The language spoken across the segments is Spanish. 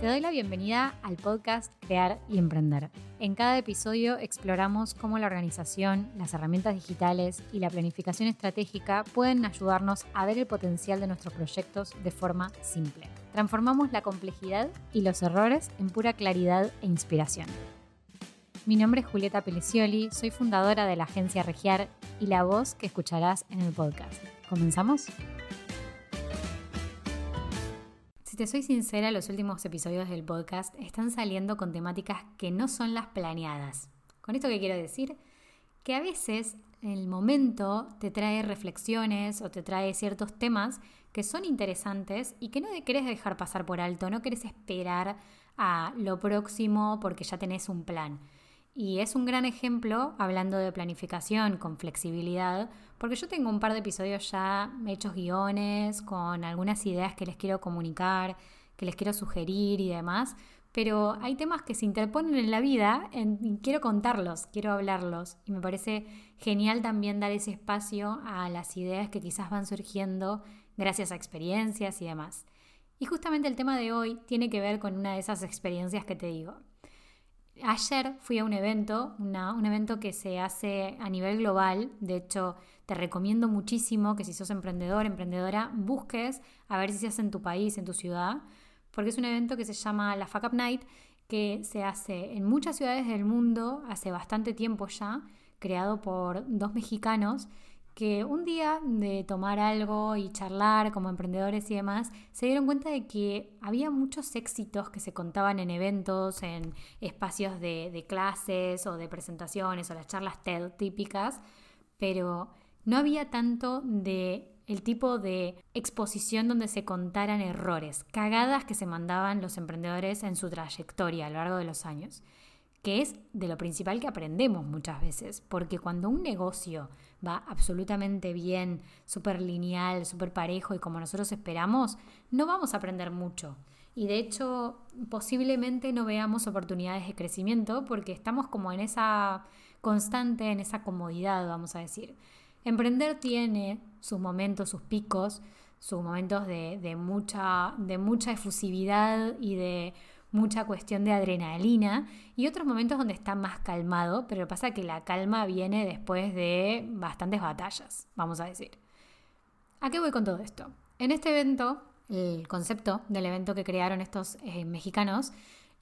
Te doy la bienvenida al podcast Crear y Emprender. En cada episodio exploramos cómo la organización, las herramientas digitales y la planificación estratégica pueden ayudarnos a ver el potencial de nuestros proyectos de forma simple. Transformamos la complejidad y los errores en pura claridad e inspiración. Mi nombre es Julieta Pelicioli, soy fundadora de la agencia Regiar y la voz que escucharás en el podcast. ¿Comenzamos? Si te soy sincera, los últimos episodios del podcast están saliendo con temáticas que no son las planeadas. ¿Con esto qué quiero decir? Que a veces el momento te trae reflexiones o te trae ciertos temas que son interesantes y que no querés dejar pasar por alto, no querés esperar a lo próximo porque ya tenés un plan. Y es un gran ejemplo, hablando de planificación con flexibilidad, porque yo tengo un par de episodios ya hechos guiones, con algunas ideas que les quiero comunicar, que les quiero sugerir y demás, pero hay temas que se interponen en la vida y quiero contarlos, quiero hablarlos. Y me parece genial también dar ese espacio a las ideas que quizás van surgiendo gracias a experiencias y demás. Y justamente el tema de hoy tiene que ver con una de esas experiencias que te digo. Ayer fui a un evento, un evento que se hace a nivel global. De hecho, te recomiendo muchísimo que si sos emprendedor, emprendedora, busques a ver si se hace en tu país, en tu ciudad, porque es un evento que se llama la Fuck Up Night, que se hace en muchas ciudades del mundo hace bastante tiempo ya, creado por dos mexicanos que un día de tomar algo y charlar como emprendedores y demás, se dieron cuenta de que había muchos éxitos que se contaban en eventos, en espacios de, clases o de presentaciones o las charlas TED típicas, pero no había tanto de el tipo de exposición donde se contaran errores, cagadas que se mandaban los emprendedores en su trayectoria a lo largo de los años, que es de lo principal que aprendemos muchas veces, porque cuando un negocio va absolutamente bien, súper lineal, súper parejo y como nosotros esperamos, no vamos a aprender mucho. Y de hecho, posiblemente no veamos oportunidades de crecimiento porque estamos como en esa constante, en esa comodidad, vamos a decir. Emprender tiene sus momentos, sus picos, sus momentos de, de mucha, de mucha efusividad y de mucha cuestión de adrenalina y otros momentos donde está más calmado, pero pasa que la calma viene después de bastantes batallas, vamos a decir. ¿A qué voy con todo esto? En este evento, el concepto del evento que crearon estos eh, mexicanos,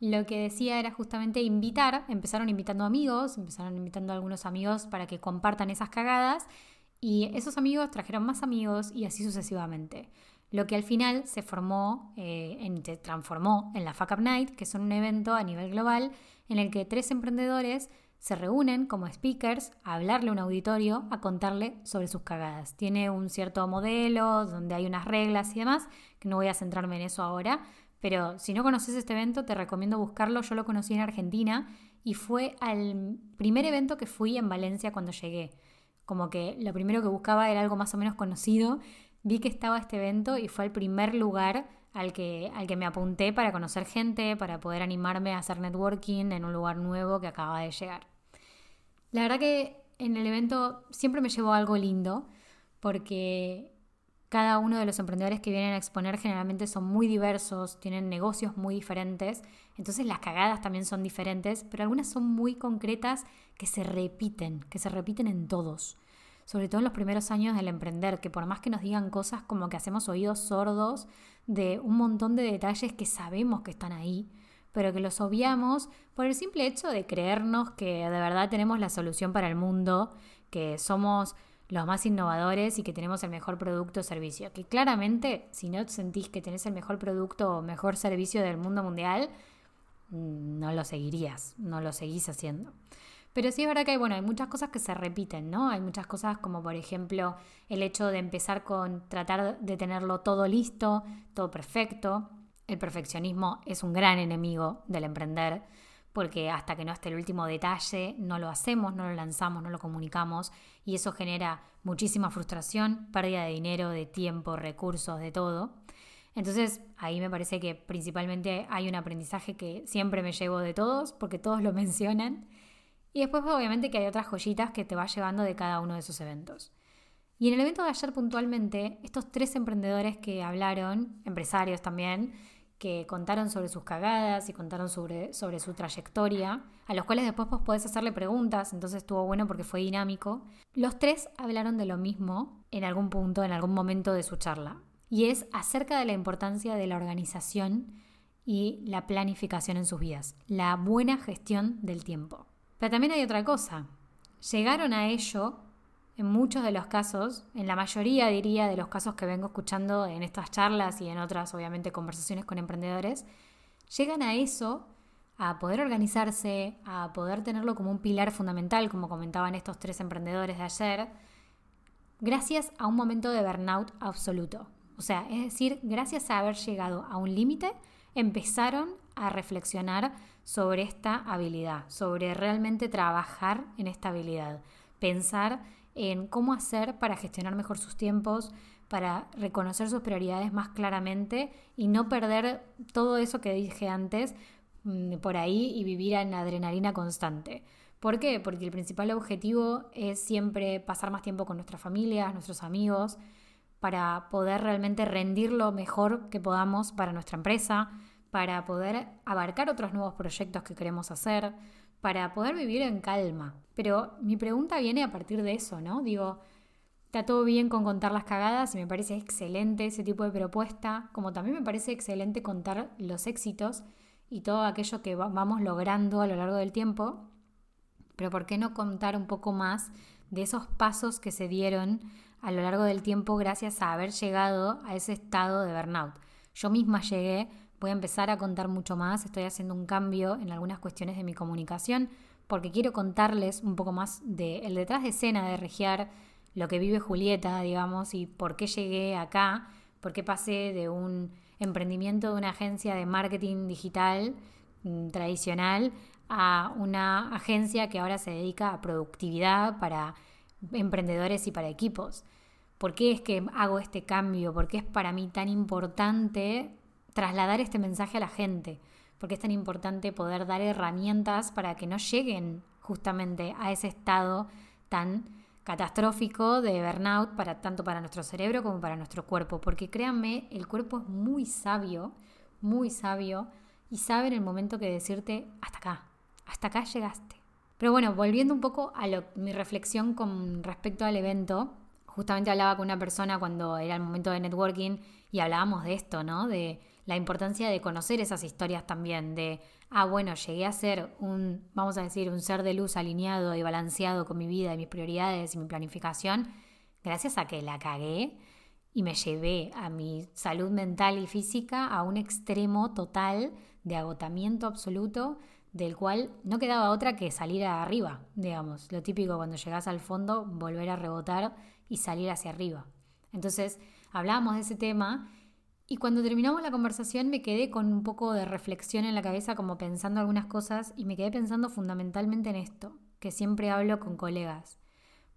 lo que decía era justamente invitar, empezaron invitando amigos, empezaron invitando a algunos amigos para que compartan esas cagadas y esos amigos trajeron más amigos y así sucesivamente lo que al final se formó, eh, se transformó en la Fuck Night, que es un evento a nivel global en el que tres emprendedores se reúnen como speakers a hablarle a un auditorio, a contarle sobre sus cagadas. Tiene un cierto modelo donde hay unas reglas y demás, que no voy a centrarme en eso ahora, pero si no conoces este evento te recomiendo buscarlo. Yo lo conocí en Argentina y fue al primer evento que fui en Valencia cuando llegué. Como que lo primero que buscaba era algo más o menos conocido vi que estaba este evento y fue el primer lugar al que, al que me apunté para conocer gente, para poder animarme a hacer networking en un lugar nuevo que acaba de llegar. La verdad que en el evento siempre me llevó algo lindo porque cada uno de los emprendedores que vienen a exponer generalmente son muy diversos, tienen negocios muy diferentes, entonces las cagadas también son diferentes, pero algunas son muy concretas que se repiten, que se repiten en todos sobre todo en los primeros años del emprender, que por más que nos digan cosas como que hacemos oídos sordos de un montón de detalles que sabemos que están ahí, pero que los obviamos por el simple hecho de creernos que de verdad tenemos la solución para el mundo, que somos los más innovadores y que tenemos el mejor producto o servicio. Que claramente, si no sentís que tenés el mejor producto o mejor servicio del mundo mundial, mm, no lo seguirías, no lo seguís haciendo. Pero sí es verdad que hay, bueno, hay muchas cosas que se repiten, ¿no? Hay muchas cosas como por ejemplo el hecho de empezar con tratar de tenerlo todo listo, todo perfecto. El perfeccionismo es un gran enemigo del emprender porque hasta que no esté el último detalle no lo hacemos, no lo lanzamos, no lo comunicamos y eso genera muchísima frustración, pérdida de dinero, de tiempo, recursos, de todo. Entonces ahí me parece que principalmente hay un aprendizaje que siempre me llevo de todos porque todos lo mencionan y después obviamente que hay otras joyitas que te va llevando de cada uno de esos eventos. Y en el evento de ayer puntualmente, estos tres emprendedores que hablaron, empresarios también, que contaron sobre sus cagadas y contaron sobre, sobre su trayectoria, a los cuales después vos podés hacerle preguntas, entonces estuvo bueno porque fue dinámico. Los tres hablaron de lo mismo en algún punto, en algún momento de su charla, y es acerca de la importancia de la organización y la planificación en sus vidas, la buena gestión del tiempo. Pero también hay otra cosa, llegaron a ello en muchos de los casos, en la mayoría diría de los casos que vengo escuchando en estas charlas y en otras, obviamente, conversaciones con emprendedores, llegan a eso, a poder organizarse, a poder tenerlo como un pilar fundamental, como comentaban estos tres emprendedores de ayer, gracias a un momento de burnout absoluto. O sea, es decir, gracias a haber llegado a un límite, empezaron a reflexionar sobre esta habilidad, sobre realmente trabajar en esta habilidad, pensar en cómo hacer para gestionar mejor sus tiempos, para reconocer sus prioridades más claramente y no perder todo eso que dije antes mm, por ahí y vivir en adrenalina constante. ¿Por qué? Porque el principal objetivo es siempre pasar más tiempo con nuestras familias, nuestros amigos, para poder realmente rendir lo mejor que podamos para nuestra empresa, para poder abarcar otros nuevos proyectos que queremos hacer, para poder vivir en calma. Pero mi pregunta viene a partir de eso, ¿no? Digo, está todo bien con contar las cagadas y me parece excelente ese tipo de propuesta, como también me parece excelente contar los éxitos y todo aquello que vamos logrando a lo largo del tiempo, pero ¿por qué no contar un poco más de esos pasos que se dieron a lo largo del tiempo gracias a haber llegado a ese estado de burnout? Yo misma llegué Voy a empezar a contar mucho más, estoy haciendo un cambio en algunas cuestiones de mi comunicación porque quiero contarles un poco más del detrás de escena de Regiar, lo que vive Julieta, digamos, y por qué llegué acá, por qué pasé de un emprendimiento de una agencia de marketing digital mm, tradicional a una agencia que ahora se dedica a productividad para emprendedores y para equipos. ¿Por qué es que hago este cambio? ¿Por qué es para mí tan importante trasladar este mensaje a la gente, porque es tan importante poder dar herramientas para que no lleguen justamente a ese estado tan catastrófico de burnout para tanto para nuestro cerebro como para nuestro cuerpo, porque créanme, el cuerpo es muy sabio, muy sabio y sabe en el momento que decirte hasta acá, hasta acá llegaste. Pero bueno, volviendo un poco a mi reflexión con respecto al evento, justamente hablaba con una persona cuando era el momento de networking y hablábamos de esto, ¿no? De la importancia de conocer esas historias también, de, ah, bueno, llegué a ser un, vamos a decir, un ser de luz alineado y balanceado con mi vida y mis prioridades y mi planificación, gracias a que la cagué y me llevé a mi salud mental y física a un extremo total de agotamiento absoluto del cual no quedaba otra que salir arriba, digamos, lo típico cuando llegas al fondo, volver a rebotar y salir hacia arriba. Entonces, hablábamos de ese tema y cuando terminamos la conversación me quedé con un poco de reflexión en la cabeza, como pensando algunas cosas, y me quedé pensando fundamentalmente en esto, que siempre hablo con colegas.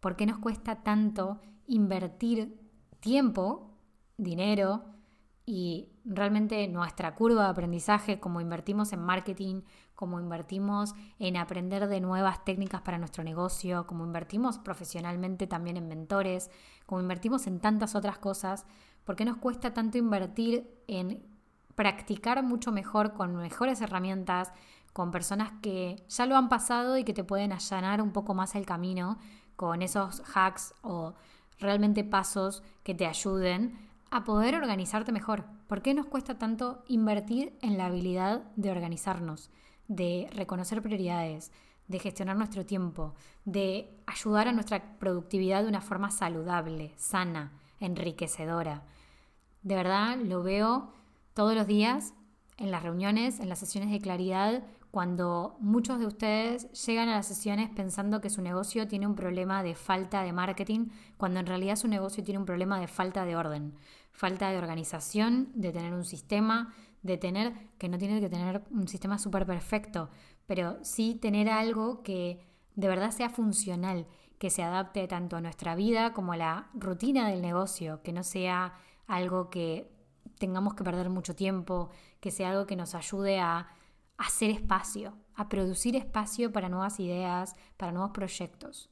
¿Por qué nos cuesta tanto invertir tiempo, dinero y realmente nuestra curva de aprendizaje, como invertimos en marketing, como invertimos en aprender de nuevas técnicas para nuestro negocio, como invertimos profesionalmente también en mentores, como invertimos en tantas otras cosas? ¿Por qué nos cuesta tanto invertir en practicar mucho mejor con mejores herramientas, con personas que ya lo han pasado y que te pueden allanar un poco más el camino con esos hacks o realmente pasos que te ayuden a poder organizarte mejor? ¿Por qué nos cuesta tanto invertir en la habilidad de organizarnos, de reconocer prioridades, de gestionar nuestro tiempo, de ayudar a nuestra productividad de una forma saludable, sana, enriquecedora? De verdad lo veo todos los días en las reuniones, en las sesiones de claridad, cuando muchos de ustedes llegan a las sesiones pensando que su negocio tiene un problema de falta de marketing, cuando en realidad su negocio tiene un problema de falta de orden, falta de organización, de tener un sistema, de tener, que no tiene que tener un sistema súper perfecto, pero sí tener algo que de verdad sea funcional, que se adapte tanto a nuestra vida como a la rutina del negocio, que no sea algo que tengamos que perder mucho tiempo, que sea algo que nos ayude a hacer espacio, a producir espacio para nuevas ideas, para nuevos proyectos.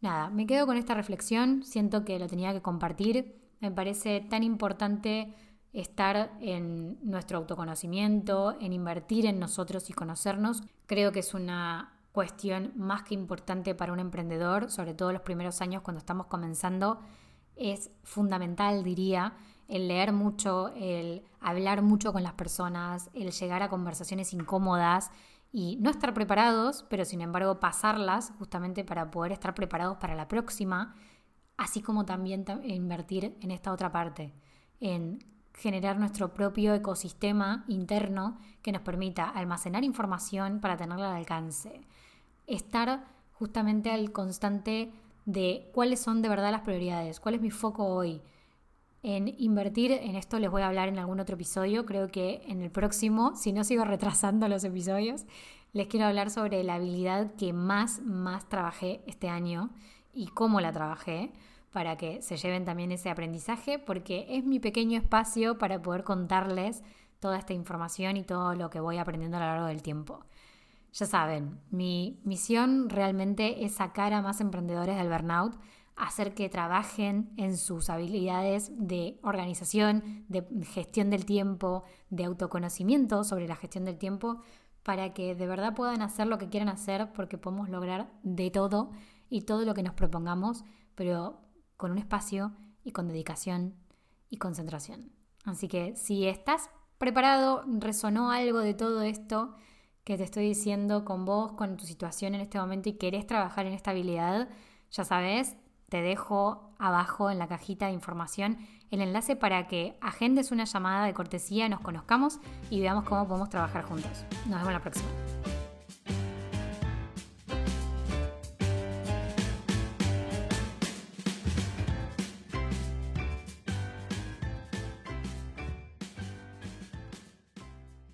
Nada, me quedo con esta reflexión, siento que lo tenía que compartir, me parece tan importante estar en nuestro autoconocimiento, en invertir en nosotros y conocernos, creo que es una cuestión más que importante para un emprendedor, sobre todo los primeros años cuando estamos comenzando, es fundamental, diría, el leer mucho, el hablar mucho con las personas, el llegar a conversaciones incómodas y no estar preparados, pero sin embargo pasarlas justamente para poder estar preparados para la próxima, así como también invertir en esta otra parte, en generar nuestro propio ecosistema interno que nos permita almacenar información para tenerla al alcance. Estar justamente al constante de cuáles son de verdad las prioridades, cuál es mi foco hoy. En invertir en esto les voy a hablar en algún otro episodio, creo que en el próximo, si no sigo retrasando los episodios, les quiero hablar sobre la habilidad que más, más trabajé este año y cómo la trabajé para que se lleven también ese aprendizaje, porque es mi pequeño espacio para poder contarles toda esta información y todo lo que voy aprendiendo a lo largo del tiempo. Ya saben, mi misión realmente es sacar a más emprendedores del burnout, hacer que trabajen en sus habilidades de organización, de gestión del tiempo, de autoconocimiento sobre la gestión del tiempo, para que de verdad puedan hacer lo que quieran hacer, porque podemos lograr de todo y todo lo que nos propongamos, pero con un espacio y con dedicación y concentración. Así que si estás preparado, resonó algo de todo esto que te estoy diciendo con vos, con tu situación en este momento y querés trabajar en esta habilidad, ya sabes, te dejo abajo en la cajita de información el enlace para que agendes una llamada de cortesía, nos conozcamos y veamos cómo podemos trabajar juntos. Nos vemos la próxima.